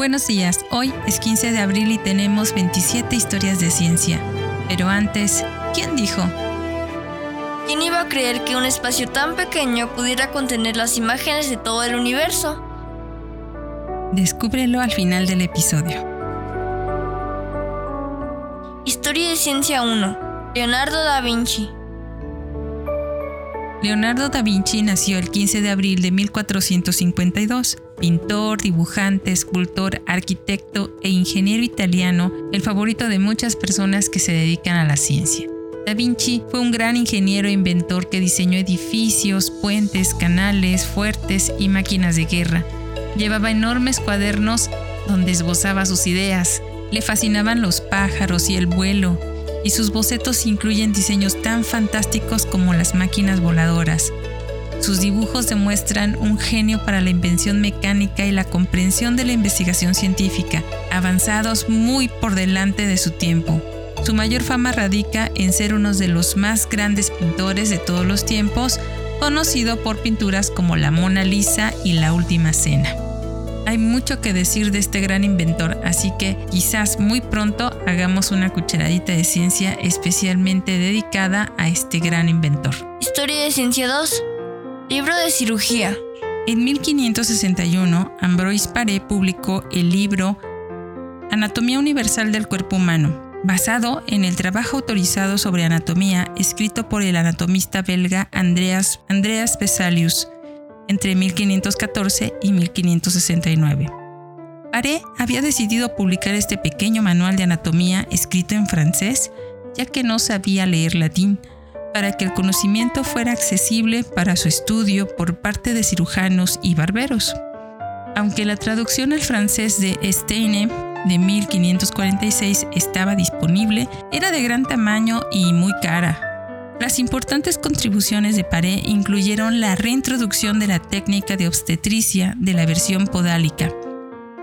Buenos días, hoy es 15 de abril y tenemos 27 historias de ciencia. Pero antes, ¿quién dijo? ¿Quién iba a creer que un espacio tan pequeño pudiera contener las imágenes de todo el universo? Descúbrelo al final del episodio. Historia de Ciencia 1. Leonardo da Vinci. Leonardo da Vinci nació el 15 de abril de 1452. Pintor, dibujante, escultor, arquitecto e ingeniero italiano, el favorito de muchas personas que se dedican a la ciencia. Da Vinci fue un gran ingeniero e inventor que diseñó edificios, puentes, canales, fuertes y máquinas de guerra. Llevaba enormes cuadernos donde esbozaba sus ideas. Le fascinaban los pájaros y el vuelo, y sus bocetos incluyen diseños tan fantásticos como las máquinas voladoras. Sus dibujos demuestran un genio para la invención mecánica y la comprensión de la investigación científica, avanzados muy por delante de su tiempo. Su mayor fama radica en ser uno de los más grandes pintores de todos los tiempos, conocido por pinturas como La Mona Lisa y La Última Cena. Hay mucho que decir de este gran inventor, así que quizás muy pronto hagamos una cucharadita de ciencia especialmente dedicada a este gran inventor. Historia de Ciencia 2. Libro de cirugía. En 1561, Ambroise Paré publicó el libro Anatomía Universal del Cuerpo Humano, basado en el trabajo autorizado sobre anatomía escrito por el anatomista belga Andreas, Andreas Vesalius entre 1514 y 1569. Paré había decidido publicar este pequeño manual de anatomía escrito en francés, ya que no sabía leer latín, para que el conocimiento fuera accesible para su estudio por parte de cirujanos y barberos. Aunque la traducción al francés de Steine de 1546 estaba disponible, era de gran tamaño y muy cara, las importantes contribuciones de Paré incluyeron la reintroducción de la técnica de obstetricia de la versión podálica.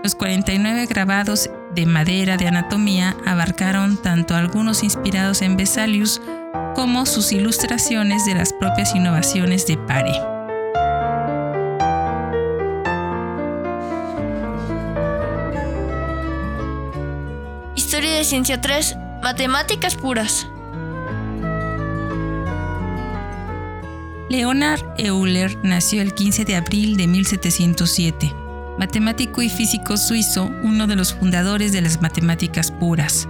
Los 49 grabados de madera de anatomía abarcaron tanto algunos inspirados en Vesalius como sus ilustraciones de las propias innovaciones de Paré. Historia de Ciencia 3. Matemáticas puras. Leonard Euler nació el 15 de abril de 1707, matemático y físico suizo, uno de los fundadores de las matemáticas puras.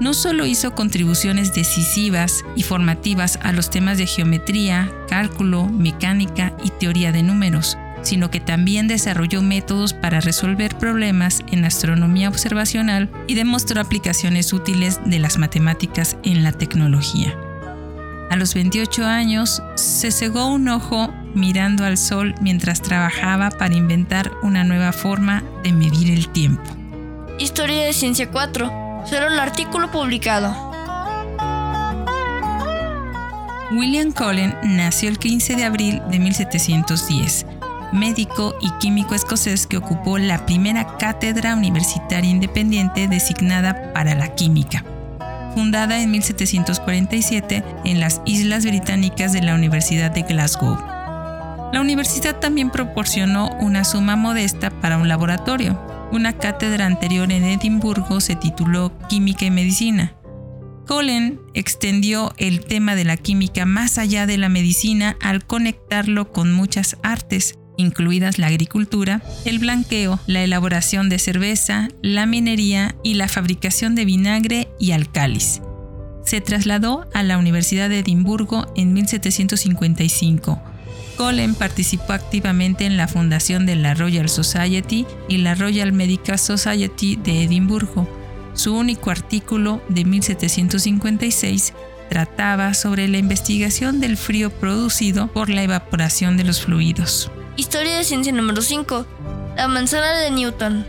No solo hizo contribuciones decisivas y formativas a los temas de geometría, cálculo, mecánica y teoría de números, sino que también desarrolló métodos para resolver problemas en astronomía observacional y demostró aplicaciones útiles de las matemáticas en la tecnología. A los 28 años, se cegó un ojo mirando al sol mientras trabajaba para inventar una nueva forma de medir el tiempo. Historia de Ciencia 4. Solo un artículo publicado. William Cullen nació el 15 de abril de 1710, médico y químico escocés que ocupó la primera cátedra universitaria independiente designada para la química fundada en 1747 en las Islas Británicas de la Universidad de Glasgow. La universidad también proporcionó una suma modesta para un laboratorio. Una cátedra anterior en Edimburgo se tituló Química y Medicina. Cullen extendió el tema de la química más allá de la medicina al conectarlo con muchas artes, incluidas la agricultura, el blanqueo, la elaboración de cerveza, la minería y la fabricación de vinagre y alcalis. Se trasladó a la Universidad de Edimburgo en 1755. Cullen participó activamente en la fundación de la Royal Society y la Royal Medical Society de Edimburgo. Su único artículo de 1756 trataba sobre la investigación del frío producido por la evaporación de los fluidos. Historia de ciencia número 5. La manzana de Newton.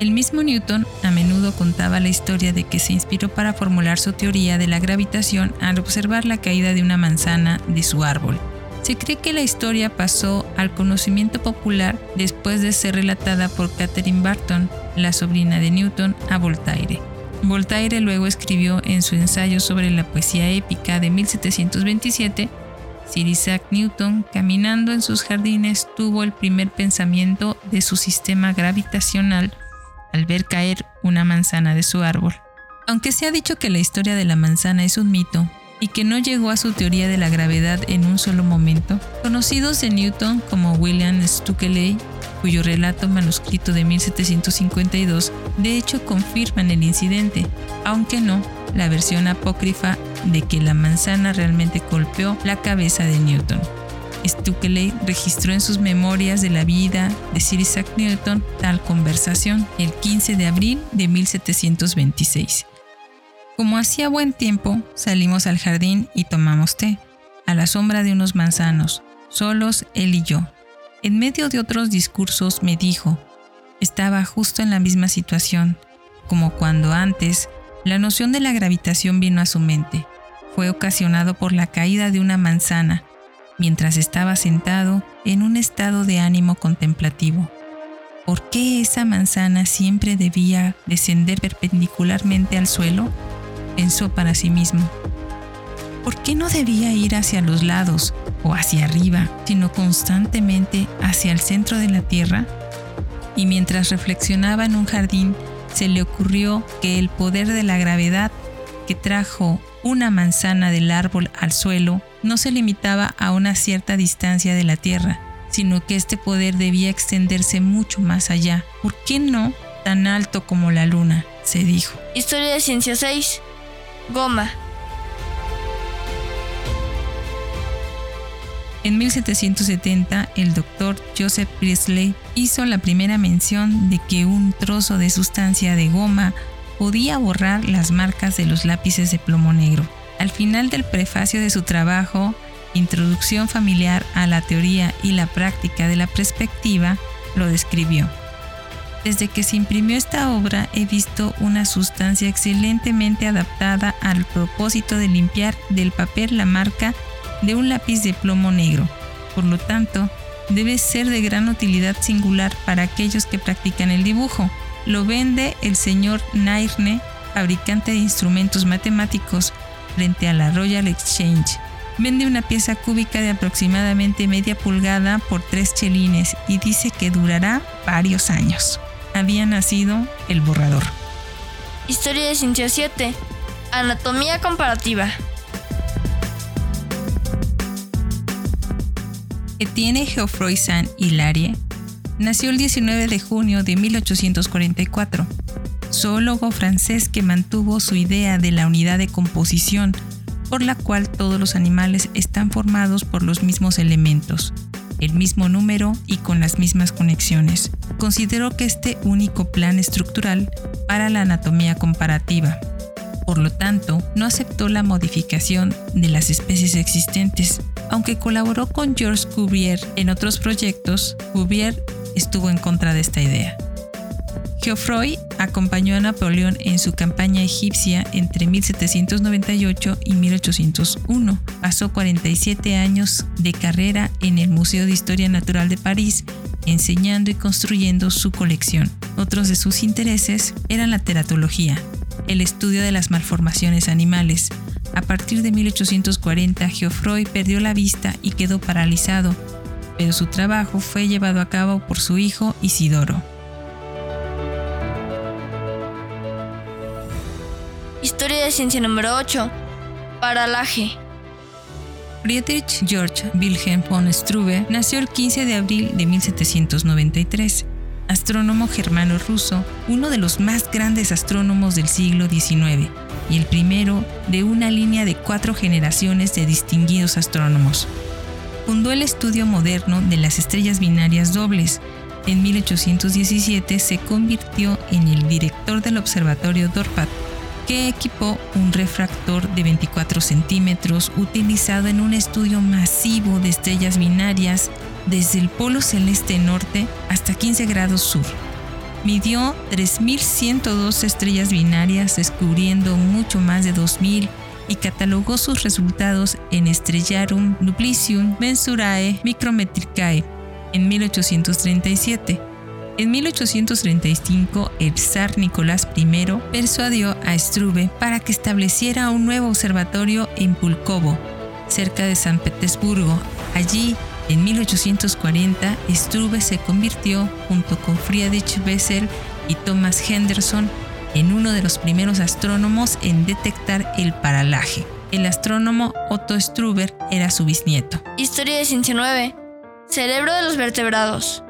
El mismo Newton a menudo contaba la historia de que se inspiró para formular su teoría de la gravitación al observar la caída de una manzana de su árbol. Se cree que la historia pasó al conocimiento popular después de ser relatada por Catherine Barton, la sobrina de Newton, a Voltaire. Voltaire luego escribió en su ensayo sobre la poesía épica de 1727 Sir Isaac Newton, caminando en sus jardines, tuvo el primer pensamiento de su sistema gravitacional al ver caer una manzana de su árbol. Aunque se ha dicho que la historia de la manzana es un mito y que no llegó a su teoría de la gravedad en un solo momento, conocidos de Newton como William Stukeley, cuyo relato manuscrito de 1752 de hecho confirman el incidente, aunque no la versión apócrifa de que la manzana realmente golpeó la cabeza de Newton. Stukeley registró en sus memorias de la vida de Sir Isaac Newton tal conversación el 15 de abril de 1726. Como hacía buen tiempo, salimos al jardín y tomamos té, a la sombra de unos manzanos, solos él y yo. En medio de otros discursos me dijo, estaba justo en la misma situación, como cuando antes la noción de la gravitación vino a su mente. Fue ocasionado por la caída de una manzana mientras estaba sentado en un estado de ánimo contemplativo. ¿Por qué esa manzana siempre debía descender perpendicularmente al suelo? Pensó para sí mismo. ¿Por qué no debía ir hacia los lados o hacia arriba, sino constantemente hacia el centro de la Tierra? Y mientras reflexionaba en un jardín, se le ocurrió que el poder de la gravedad que trajo una manzana del árbol al suelo no se limitaba a una cierta distancia de la Tierra, sino que este poder debía extenderse mucho más allá. ¿Por qué no tan alto como la luna? se dijo. Historia de Ciencia 6. Goma. En 1770, el doctor Joseph Priestley hizo la primera mención de que un trozo de sustancia de goma podía borrar las marcas de los lápices de plomo negro. Al final del prefacio de su trabajo, Introducción familiar a la teoría y la práctica de la perspectiva, lo describió. Desde que se imprimió esta obra he visto una sustancia excelentemente adaptada al propósito de limpiar del papel la marca de un lápiz de plomo negro. Por lo tanto, debe ser de gran utilidad singular para aquellos que practican el dibujo. Lo vende el señor Nairne, fabricante de instrumentos matemáticos, frente a la Royal Exchange. Vende una pieza cúbica de aproximadamente media pulgada por tres chelines y dice que durará varios años. Había nacido el borrador. Historia de Ciencia 7. Anatomía comparativa. Etienne Geoffroy Saint-Hilaire nació el 19 de junio de 1844, zoólogo francés que mantuvo su idea de la unidad de composición, por la cual todos los animales están formados por los mismos elementos, el mismo número y con las mismas conexiones. Consideró que este único plan estructural para la anatomía comparativa. Por lo tanto, no aceptó la modificación de las especies existentes, aunque colaboró con Georges Cuvier en otros proyectos, Cuvier estuvo en contra de esta idea. Geoffroy acompañó a Napoleón en su campaña egipcia entre 1798 y 1801. Pasó 47 años de carrera en el Museo de Historia Natural de París, enseñando y construyendo su colección. Otros de sus intereses eran la teratología, el estudio de las malformaciones animales, a partir de 1840, Geoffroy perdió la vista y quedó paralizado, pero su trabajo fue llevado a cabo por su hijo Isidoro. Historia de ciencia número 8. Paralaje. Friedrich George Wilhelm von Struve nació el 15 de abril de 1793 astrónomo germano ruso, uno de los más grandes astrónomos del siglo XIX y el primero de una línea de cuatro generaciones de distinguidos astrónomos. Fundó el estudio moderno de las estrellas binarias dobles. En 1817 se convirtió en el director del observatorio Dorpat, que equipó un refractor de 24 centímetros utilizado en un estudio masivo de estrellas binarias desde el polo celeste norte hasta 15 grados sur. Midió 3.102 estrellas binarias, descubriendo mucho más de 2.000 y catalogó sus resultados en Estrellarum Nuplicium Mensurae Micrometricae en 1837. En 1835, el zar Nicolás I persuadió a Struve para que estableciera un nuevo observatorio en Pulkovo, cerca de San Petersburgo. Allí, en 1840, Struve se convirtió, junto con Friedrich Bessel y Thomas Henderson, en uno de los primeros astrónomos en detectar el paralaje. El astrónomo Otto Struve era su bisnieto. Historia de Ciencia 9. Cerebro de los vertebrados.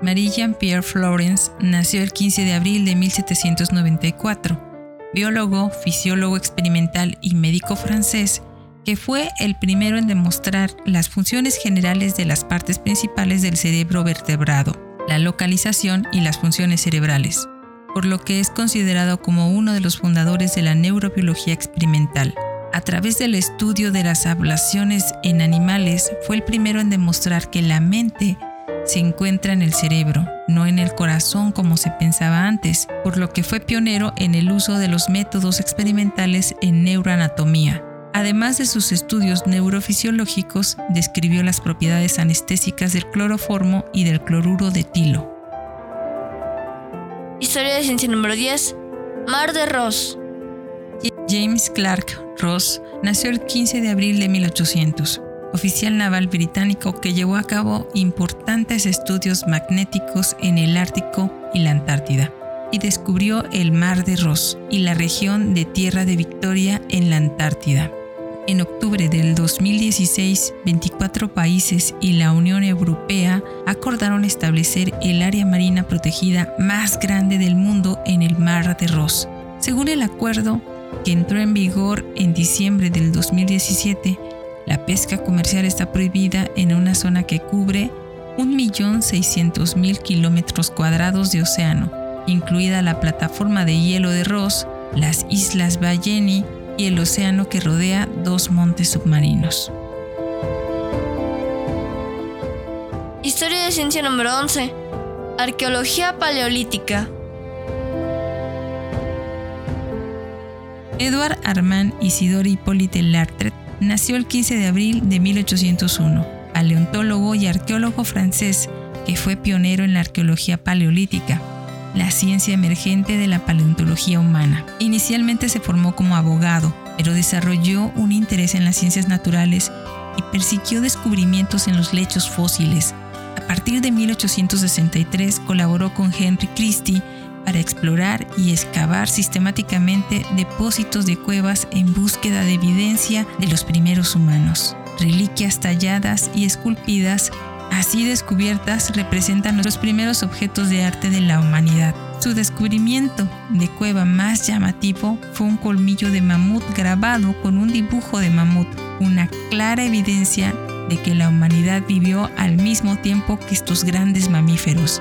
Marie Jean-Pierre Florence nació el 15 de abril de 1794, biólogo, fisiólogo experimental y médico francés, que fue el primero en demostrar las funciones generales de las partes principales del cerebro vertebrado, la localización y las funciones cerebrales, por lo que es considerado como uno de los fundadores de la neurobiología experimental. A través del estudio de las ablaciones en animales, fue el primero en demostrar que la mente se encuentra en el cerebro, no en el corazón como se pensaba antes, por lo que fue pionero en el uso de los métodos experimentales en neuroanatomía. Además de sus estudios neurofisiológicos, describió las propiedades anestésicas del cloroformo y del cloruro de tilo. Historia de ciencia número 10. Mar de Ross. James Clark Ross nació el 15 de abril de 1800 oficial naval británico que llevó a cabo importantes estudios magnéticos en el Ártico y la Antártida, y descubrió el Mar de Ross y la región de Tierra de Victoria en la Antártida. En octubre del 2016, 24 países y la Unión Europea acordaron establecer el área marina protegida más grande del mundo en el Mar de Ross. Según el acuerdo, que entró en vigor en diciembre del 2017, la pesca comercial está prohibida en una zona que cubre 1.600.000 kilómetros cuadrados de océano, incluida la plataforma de hielo de Ross, las islas Balleny y el océano que rodea dos montes submarinos. Historia de ciencia número 11. Arqueología paleolítica. Edward Armand Isidore Hippolyte Lartre nació el 15 de abril de 1801, paleontólogo y arqueólogo francés que fue pionero en la arqueología paleolítica, la ciencia emergente de la paleontología humana. Inicialmente se formó como abogado, pero desarrolló un interés en las ciencias naturales y persiguió descubrimientos en los lechos fósiles. A partir de 1863 colaboró con Henry Christie para explorar y excavar sistemáticamente depósitos de cuevas en búsqueda de evidencia de los primeros humanos. Reliquias talladas y esculpidas, así descubiertas, representan los primeros objetos de arte de la humanidad. Su descubrimiento de cueva más llamativo fue un colmillo de mamut grabado con un dibujo de mamut, una clara evidencia de que la humanidad vivió al mismo tiempo que estos grandes mamíferos.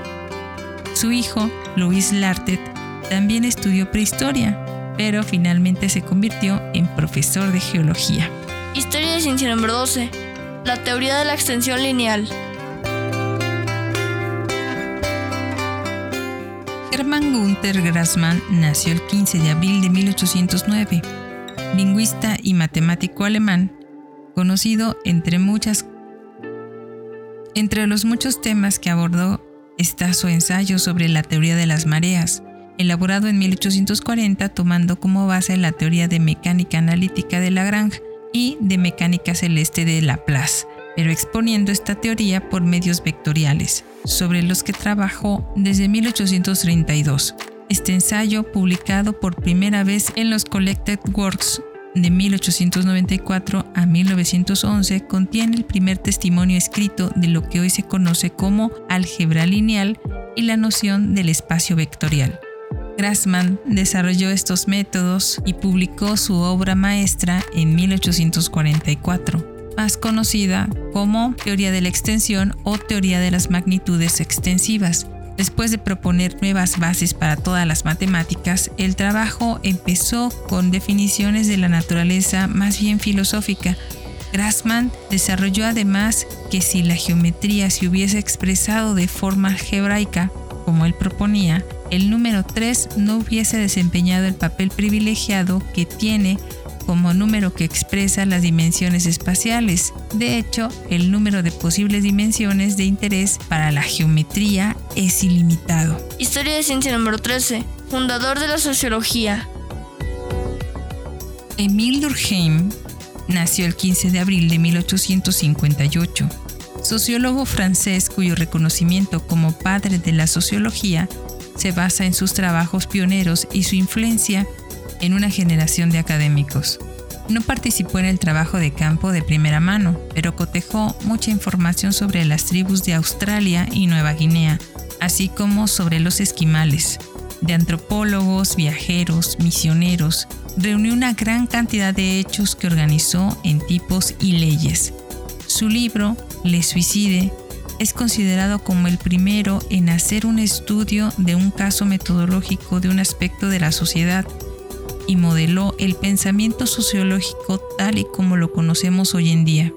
Su hijo, Louis Lartet, también estudió prehistoria, pero finalmente se convirtió en profesor de geología. Historia de ciencia número 12. La teoría de la extensión lineal. Gunther Grassmann nació el 15 de abril de 1809, lingüista y matemático alemán, conocido entre muchas entre los muchos temas que abordó está su ensayo sobre la teoría de las mareas, elaborado en 1840 tomando como base la teoría de mecánica analítica de Lagrange y de mecánica celeste de Laplace, pero exponiendo esta teoría por medios vectoriales, sobre los que trabajó desde 1832. Este ensayo, publicado por primera vez en los Collected Works de 1894 a 1911 contiene el primer testimonio escrito de lo que hoy se conoce como álgebra lineal y la noción del espacio vectorial. Grassmann desarrolló estos métodos y publicó su obra maestra en 1844, más conocida como teoría de la extensión o teoría de las magnitudes extensivas, Después de proponer nuevas bases para todas las matemáticas, el trabajo empezó con definiciones de la naturaleza más bien filosófica. Grassmann desarrolló además que si la geometría se hubiese expresado de forma algebraica, como él proponía, el número 3 no hubiese desempeñado el papel privilegiado que tiene como número que expresa las dimensiones espaciales. De hecho, el número de posibles dimensiones de interés para la geometría es ilimitado. Historia de ciencia número 13. Fundador de la sociología. Emile Durkheim nació el 15 de abril de 1858. Sociólogo francés cuyo reconocimiento como padre de la sociología se basa en sus trabajos pioneros y su influencia en una generación de académicos. No participó en el trabajo de campo de primera mano, pero cotejó mucha información sobre las tribus de Australia y Nueva Guinea, así como sobre los esquimales. De antropólogos, viajeros, misioneros, reunió una gran cantidad de hechos que organizó en tipos y leyes. Su libro, Le Suicide, es considerado como el primero en hacer un estudio de un caso metodológico de un aspecto de la sociedad y modeló el pensamiento sociológico tal y como lo conocemos hoy en día.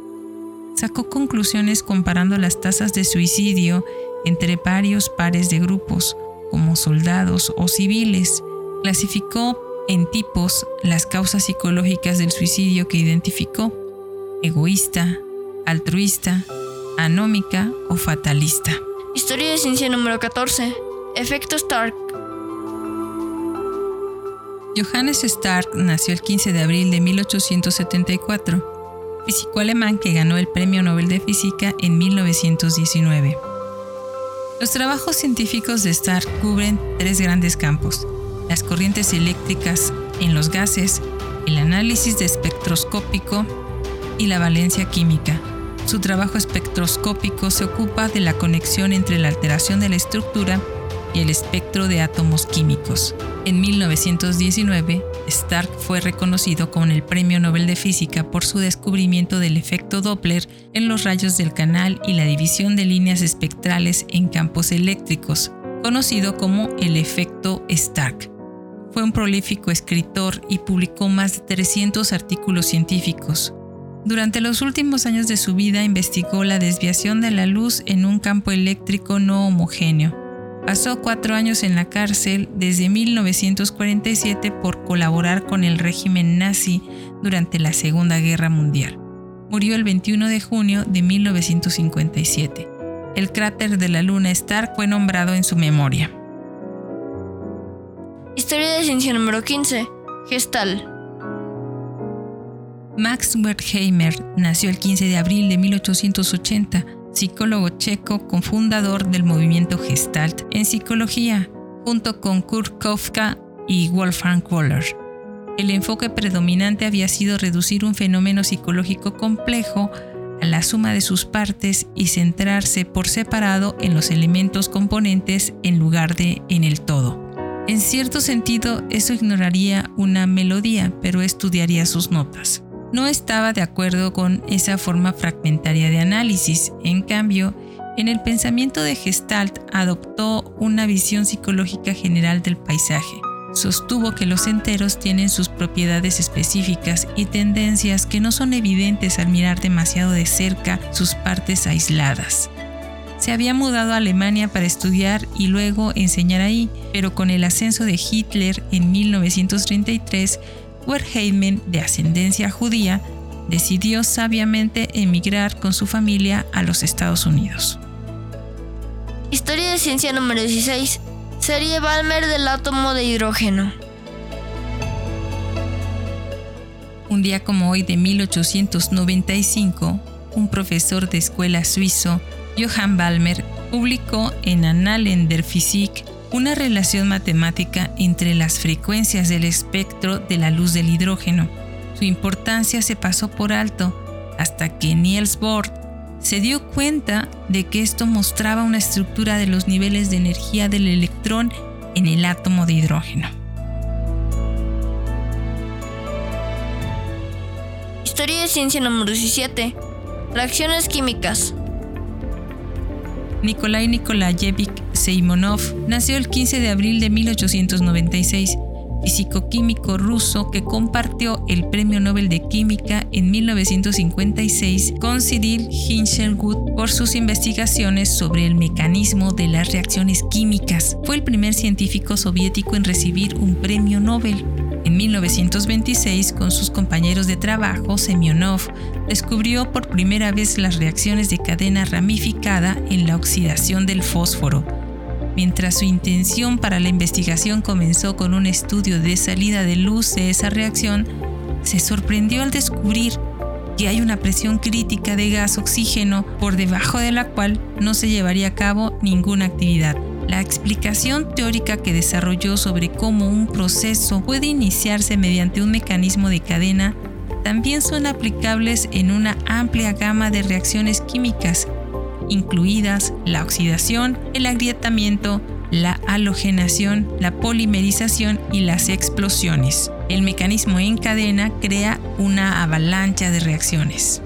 Sacó conclusiones comparando las tasas de suicidio entre varios pares de grupos, como soldados o civiles. Clasificó en tipos las causas psicológicas del suicidio que identificó, egoísta, altruista, anómica o fatalista. Historia de ciencia número 14. Efecto Stark. Johannes Stark nació el 15 de abril de 1874, físico alemán que ganó el Premio Nobel de Física en 1919. Los trabajos científicos de Stark cubren tres grandes campos, las corrientes eléctricas en los gases, el análisis espectroscópico y la valencia química. Su trabajo espectroscópico se ocupa de la conexión entre la alteración de la estructura y el espectro de átomos químicos. En 1919, Stark fue reconocido con el Premio Nobel de Física por su descubrimiento del efecto Doppler en los rayos del canal y la división de líneas espectrales en campos eléctricos, conocido como el efecto Stark. Fue un prolífico escritor y publicó más de 300 artículos científicos. Durante los últimos años de su vida investigó la desviación de la luz en un campo eléctrico no homogéneo Pasó cuatro años en la cárcel desde 1947 por colaborar con el régimen nazi durante la Segunda Guerra Mundial. Murió el 21 de junio de 1957. El cráter de la luna Stark fue nombrado en su memoria. Historia de ciencia número 15. Gestal. Max Wertheimer nació el 15 de abril de 1880 psicólogo checo, cofundador del movimiento Gestalt en psicología, junto con Kurt Kofka y Wolfgang Waller. El enfoque predominante había sido reducir un fenómeno psicológico complejo a la suma de sus partes y centrarse por separado en los elementos componentes en lugar de en el todo. En cierto sentido, eso ignoraría una melodía, pero estudiaría sus notas no estaba de acuerdo con esa forma fragmentaria de análisis. En cambio, en el pensamiento de Gestalt adoptó una visión psicológica general del paisaje. Sostuvo que los enteros tienen sus propiedades específicas y tendencias que no son evidentes al mirar demasiado de cerca sus partes aisladas. Se había mudado a Alemania para estudiar y luego enseñar ahí, pero con el ascenso de Hitler en 1933 Wertheimer, de ascendencia judía, decidió sabiamente emigrar con su familia a los Estados Unidos. Historia de ciencia número 16. Serie Balmer del átomo de hidrógeno. Un día como hoy de 1895, un profesor de escuela suizo, Johann Balmer, publicó en Annalen der Physik una relación matemática entre las frecuencias del espectro de la luz del hidrógeno. Su importancia se pasó por alto hasta que Niels Bohr se dio cuenta de que esto mostraba una estructura de los niveles de energía del electrón en el átomo de hidrógeno. Historia de ciencia número 17. Reacciones químicas. Nikolai Nikolayevich Seimonov nació el 15 de abril de 1896, físico-químico ruso que compartió el Premio Nobel de Química en 1956 con Cyril Hinshelwood por sus investigaciones sobre el mecanismo de las reacciones químicas. Fue el primer científico soviético en recibir un premio Nobel. En 1926, con sus compañeros de trabajo, Semyonov descubrió por primera vez las reacciones de cadena ramificada en la oxidación del fósforo. Mientras su intención para la investigación comenzó con un estudio de salida de luz de esa reacción, se sorprendió al descubrir que hay una presión crítica de gas oxígeno por debajo de la cual no se llevaría a cabo ninguna actividad. La explicación teórica que desarrolló sobre cómo un proceso puede iniciarse mediante un mecanismo de cadena también son aplicables en una amplia gama de reacciones químicas, incluidas la oxidación, el agrietamiento, la halogenación, la polimerización y las explosiones. El mecanismo en cadena crea una avalancha de reacciones.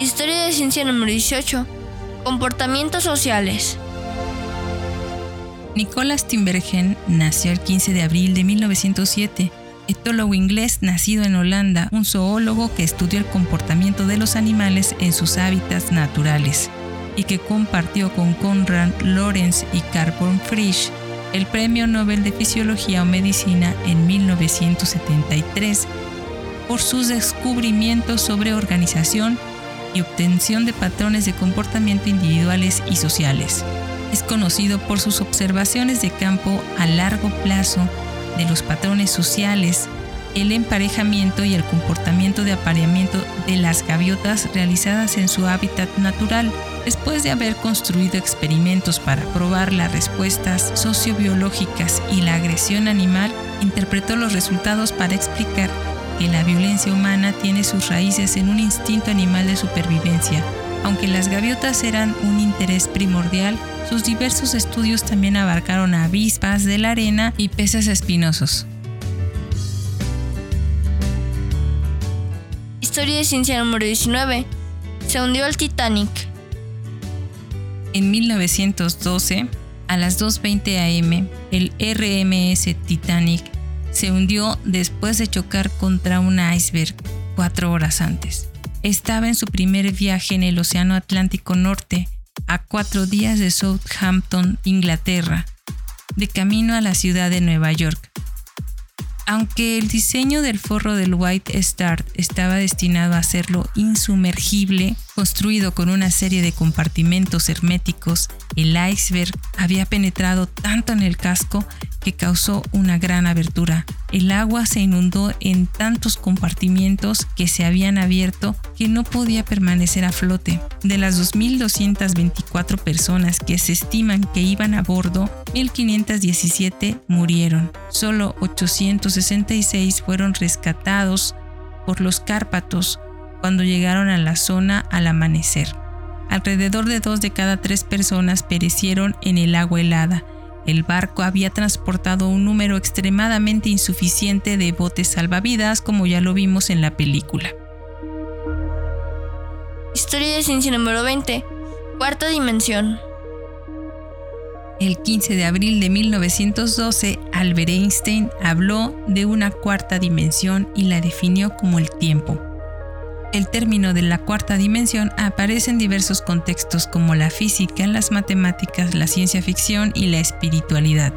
Historia de ciencia número 18. Comportamientos sociales. Nicolás Timbergen nació el 15 de abril de 1907 etólogo inglés nacido en Holanda, un zoólogo que estudió el comportamiento de los animales en sus hábitats naturales y que compartió con Konrad Lorenz y Carl von Frisch el Premio Nobel de Fisiología o Medicina en 1973 por sus descubrimientos sobre organización y obtención de patrones de comportamiento individuales y sociales. Es conocido por sus observaciones de campo a largo plazo de los patrones sociales, el emparejamiento y el comportamiento de apareamiento de las gaviotas realizadas en su hábitat natural, después de haber construido experimentos para probar las respuestas sociobiológicas y la agresión animal, interpretó los resultados para explicar que la violencia humana tiene sus raíces en un instinto animal de supervivencia. Aunque las gaviotas eran un interés primordial, sus diversos estudios también abarcaron avispas de la arena y peces espinosos. Historia de ciencia número 19. Se hundió el Titanic. En 1912, a las 2.20 am, el RMS Titanic se hundió después de chocar contra un iceberg cuatro horas antes. Estaba en su primer viaje en el Océano Atlántico Norte a cuatro días de Southampton, Inglaterra, de camino a la ciudad de Nueva York. Aunque el diseño del forro del White Star estaba destinado a hacerlo insumergible, construido con una serie de compartimentos herméticos, el iceberg había penetrado tanto en el casco que causó una gran abertura. El agua se inundó en tantos compartimientos que se habían abierto que no podía permanecer a flote. De las 2.224 personas que se estiman que iban a bordo, 1.517 murieron. Solo 866 fueron rescatados por los Cárpatos cuando llegaron a la zona al amanecer. Alrededor de dos de cada tres personas perecieron en el agua helada el barco había transportado un número extremadamente insuficiente de botes salvavidas, como ya lo vimos en la película. Historia de ciencia número 20. Cuarta dimensión. El 15 de abril de 1912, Albert Einstein habló de una cuarta dimensión y la definió como el tiempo. El término de la cuarta dimensión aparece en diversos contextos como la física, las matemáticas, la ciencia ficción y la espiritualidad.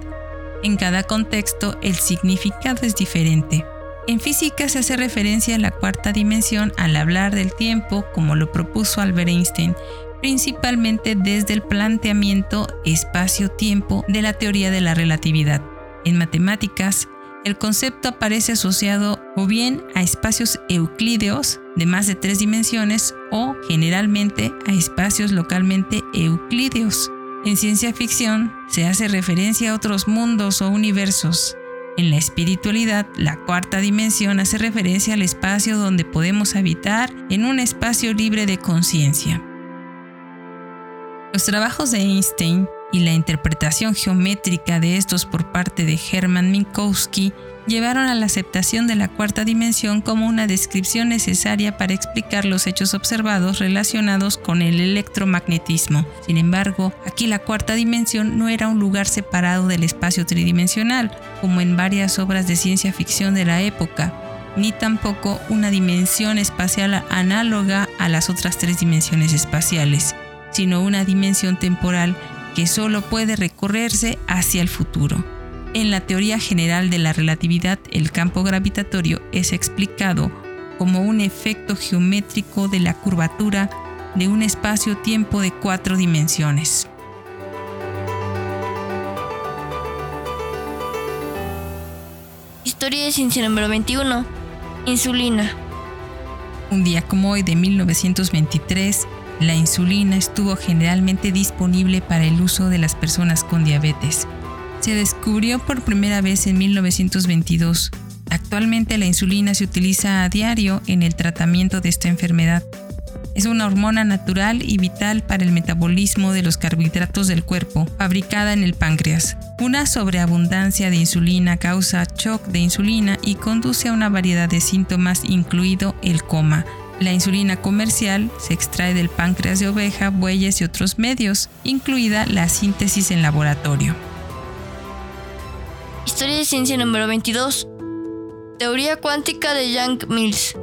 En cada contexto el significado es diferente. En física se hace referencia a la cuarta dimensión al hablar del tiempo como lo propuso Albert Einstein, principalmente desde el planteamiento espacio-tiempo de la teoría de la relatividad. En matemáticas, el concepto aparece asociado o bien a espacios euclídeos de más de tres dimensiones o generalmente a espacios localmente euclídeos. En ciencia ficción se hace referencia a otros mundos o universos. En la espiritualidad, la cuarta dimensión hace referencia al espacio donde podemos habitar en un espacio libre de conciencia. Los trabajos de Einstein y la interpretación geométrica de estos por parte de Hermann Minkowski llevaron a la aceptación de la cuarta dimensión como una descripción necesaria para explicar los hechos observados relacionados con el electromagnetismo. Sin embargo, aquí la cuarta dimensión no era un lugar separado del espacio tridimensional, como en varias obras de ciencia ficción de la época, ni tampoco una dimensión espacial análoga a las otras tres dimensiones espaciales, sino una dimensión temporal que solo puede recorrerse hacia el futuro. En la teoría general de la relatividad, el campo gravitatorio es explicado como un efecto geométrico de la curvatura de un espacio-tiempo de cuatro dimensiones. Historia de ciencia número 21. Insulina. Un día como hoy de 1923, la insulina estuvo generalmente disponible para el uso de las personas con diabetes. Se descubrió por primera vez en 1922. Actualmente la insulina se utiliza a diario en el tratamiento de esta enfermedad. Es una hormona natural y vital para el metabolismo de los carbohidratos del cuerpo, fabricada en el páncreas. Una sobreabundancia de insulina causa shock de insulina y conduce a una variedad de síntomas, incluido el coma. La insulina comercial se extrae del páncreas de oveja, bueyes y otros medios, incluida la síntesis en laboratorio. Historia de ciencia número 22. Teoría cuántica de Young Mills.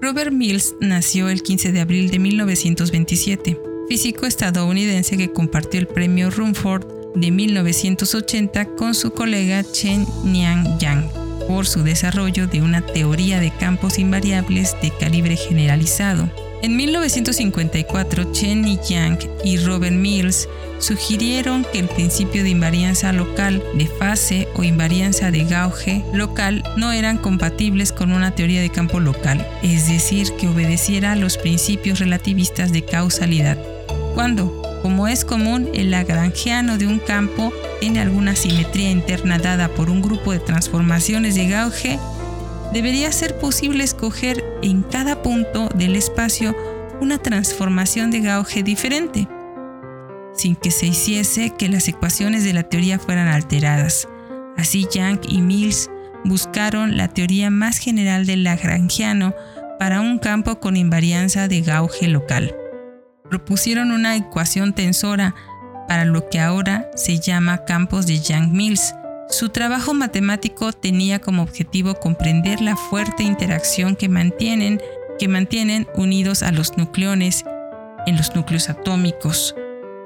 Robert Mills nació el 15 de abril de 1927, físico estadounidense que compartió el premio Rumford de 1980 con su colega Chen Niang Yang por su desarrollo de una teoría de campos invariables de calibre generalizado. En 1954, Chen Yang y Robert Mills sugirieron que el principio de invarianza local de fase o invarianza de gauge local no eran compatibles con una teoría de campo local, es decir, que obedeciera a los principios relativistas de causalidad. Cuando, como es común, el lagrangiano de un campo tiene alguna simetría interna dada por un grupo de transformaciones de gauge, debería ser posible escoger en cada punto del espacio una transformación de gauge diferente sin que se hiciese que las ecuaciones de la teoría fueran alteradas. Así Young y Mills buscaron la teoría más general del Lagrangiano para un campo con invarianza de gauge local. Propusieron una ecuación tensora para lo que ahora se llama campos de Young-Mills. Su trabajo matemático tenía como objetivo comprender la fuerte interacción que mantienen, que mantienen unidos a los nucleones en los núcleos atómicos,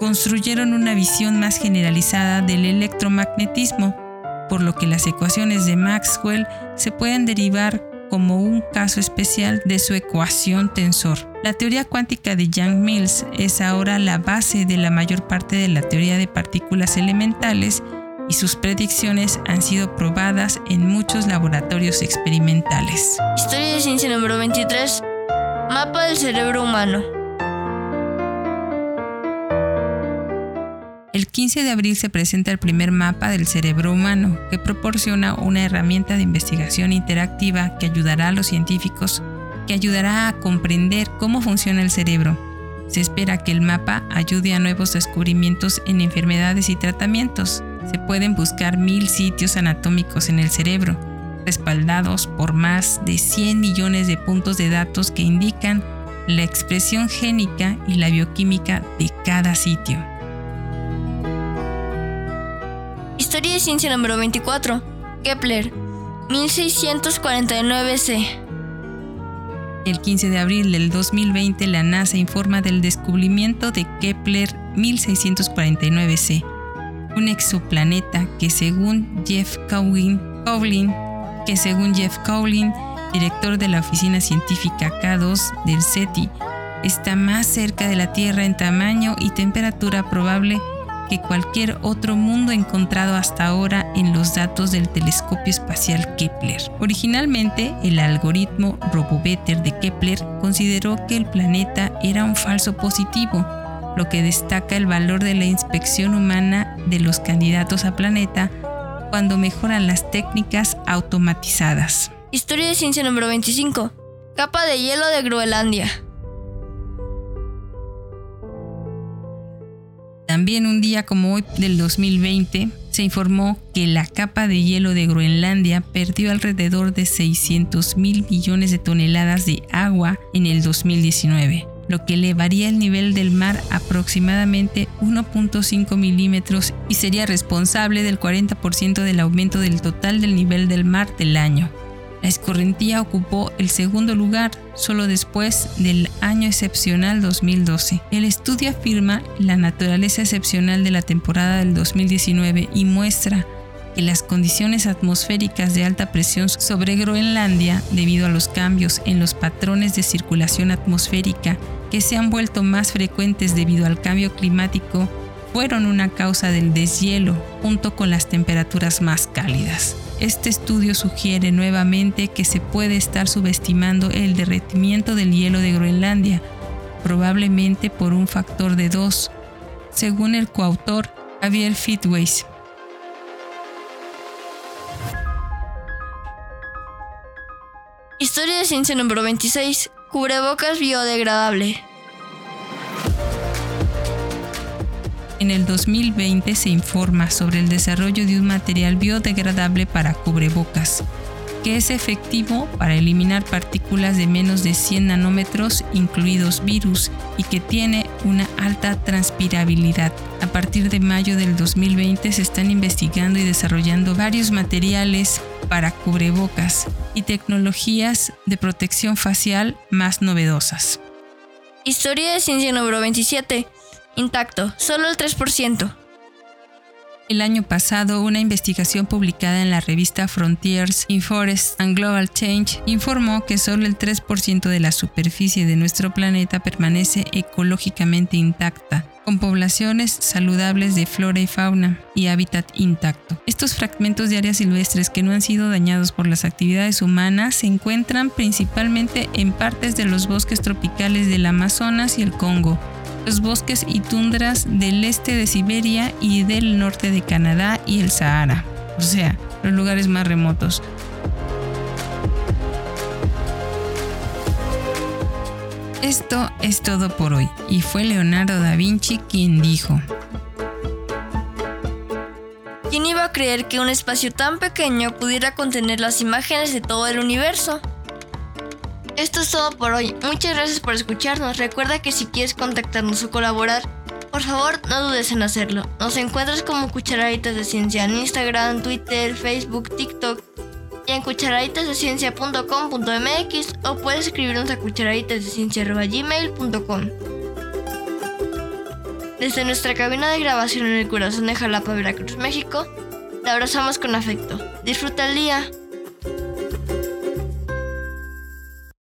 construyeron una visión más generalizada del electromagnetismo, por lo que las ecuaciones de Maxwell se pueden derivar como un caso especial de su ecuación tensor. La teoría cuántica de Young-Mills es ahora la base de la mayor parte de la teoría de partículas elementales y sus predicciones han sido probadas en muchos laboratorios experimentales. Historia de ciencia número 23. Mapa del cerebro humano. 15 de abril se presenta el primer mapa del cerebro humano, que proporciona una herramienta de investigación interactiva que ayudará a los científicos, que ayudará a comprender cómo funciona el cerebro. Se espera que el mapa ayude a nuevos descubrimientos en enfermedades y tratamientos. Se pueden buscar mil sitios anatómicos en el cerebro, respaldados por más de 100 millones de puntos de datos que indican la expresión génica y la bioquímica de cada sitio. Ciencia número 24. Kepler, 1649c. El 15 de abril del 2020, la NASA informa del descubrimiento de Kepler 1649c, un exoplaneta que según Jeff Cowlin, que según Jeff Cowlin, director de la oficina científica K2 del SETI, está más cerca de la Tierra en tamaño y temperatura probable que cualquier otro mundo encontrado hasta ahora en los datos del telescopio espacial Kepler. Originalmente, el algoritmo RoboVetter de Kepler consideró que el planeta era un falso positivo, lo que destaca el valor de la inspección humana de los candidatos a planeta cuando mejoran las técnicas automatizadas. Historia de ciencia número 25. Capa de hielo de Groenlandia. También un día como hoy del 2020 se informó que la capa de hielo de Groenlandia perdió alrededor de 600 mil millones de toneladas de agua en el 2019, lo que elevaría el nivel del mar aproximadamente 1.5 milímetros y sería responsable del 40% del aumento del total del nivel del mar del año. La escorrentía ocupó el segundo lugar solo después del año excepcional 2012. El estudio afirma la naturaleza excepcional de la temporada del 2019 y muestra que las condiciones atmosféricas de alta presión sobre Groenlandia, debido a los cambios en los patrones de circulación atmosférica que se han vuelto más frecuentes debido al cambio climático, fueron una causa del deshielo junto con las temperaturas más cálidas. Este estudio sugiere nuevamente que se puede estar subestimando el derretimiento del hielo de Groenlandia, probablemente por un factor de 2, según el coautor Javier Fitways. Historia de ciencia número 26. Cubrebocas biodegradable. En el 2020 se informa sobre el desarrollo de un material biodegradable para cubrebocas, que es efectivo para eliminar partículas de menos de 100 nanómetros, incluidos virus, y que tiene una alta transpirabilidad. A partir de mayo del 2020 se están investigando y desarrollando varios materiales para cubrebocas y tecnologías de protección facial más novedosas. Historia de ciencia número 27 intacto, solo el 3%. El año pasado, una investigación publicada en la revista Frontiers in Forest and Global Change informó que solo el 3% de la superficie de nuestro planeta permanece ecológicamente intacta, con poblaciones saludables de flora y fauna y hábitat intacto. Estos fragmentos de áreas silvestres que no han sido dañados por las actividades humanas se encuentran principalmente en partes de los bosques tropicales del Amazonas y el Congo, los bosques y tundras del este de Siberia y del norte de Canadá y el Sahara, o sea, los lugares más remotos. Esto es todo por hoy y fue Leonardo da Vinci quien dijo, ¿Quién iba a creer que un espacio tan pequeño pudiera contener las imágenes de todo el universo? Esto es todo por hoy. Muchas gracias por escucharnos. Recuerda que si quieres contactarnos o colaborar, por favor no dudes en hacerlo. Nos encuentras como Cucharaditas de Ciencia en Instagram, Twitter, Facebook, TikTok y en cucharaditasdeciencia.com.mx o puedes escribirnos a cucharaditasdeciencia.gmail.com Desde nuestra cabina de grabación en el corazón de Jalapa, Veracruz, México, te abrazamos con afecto. Disfruta el día.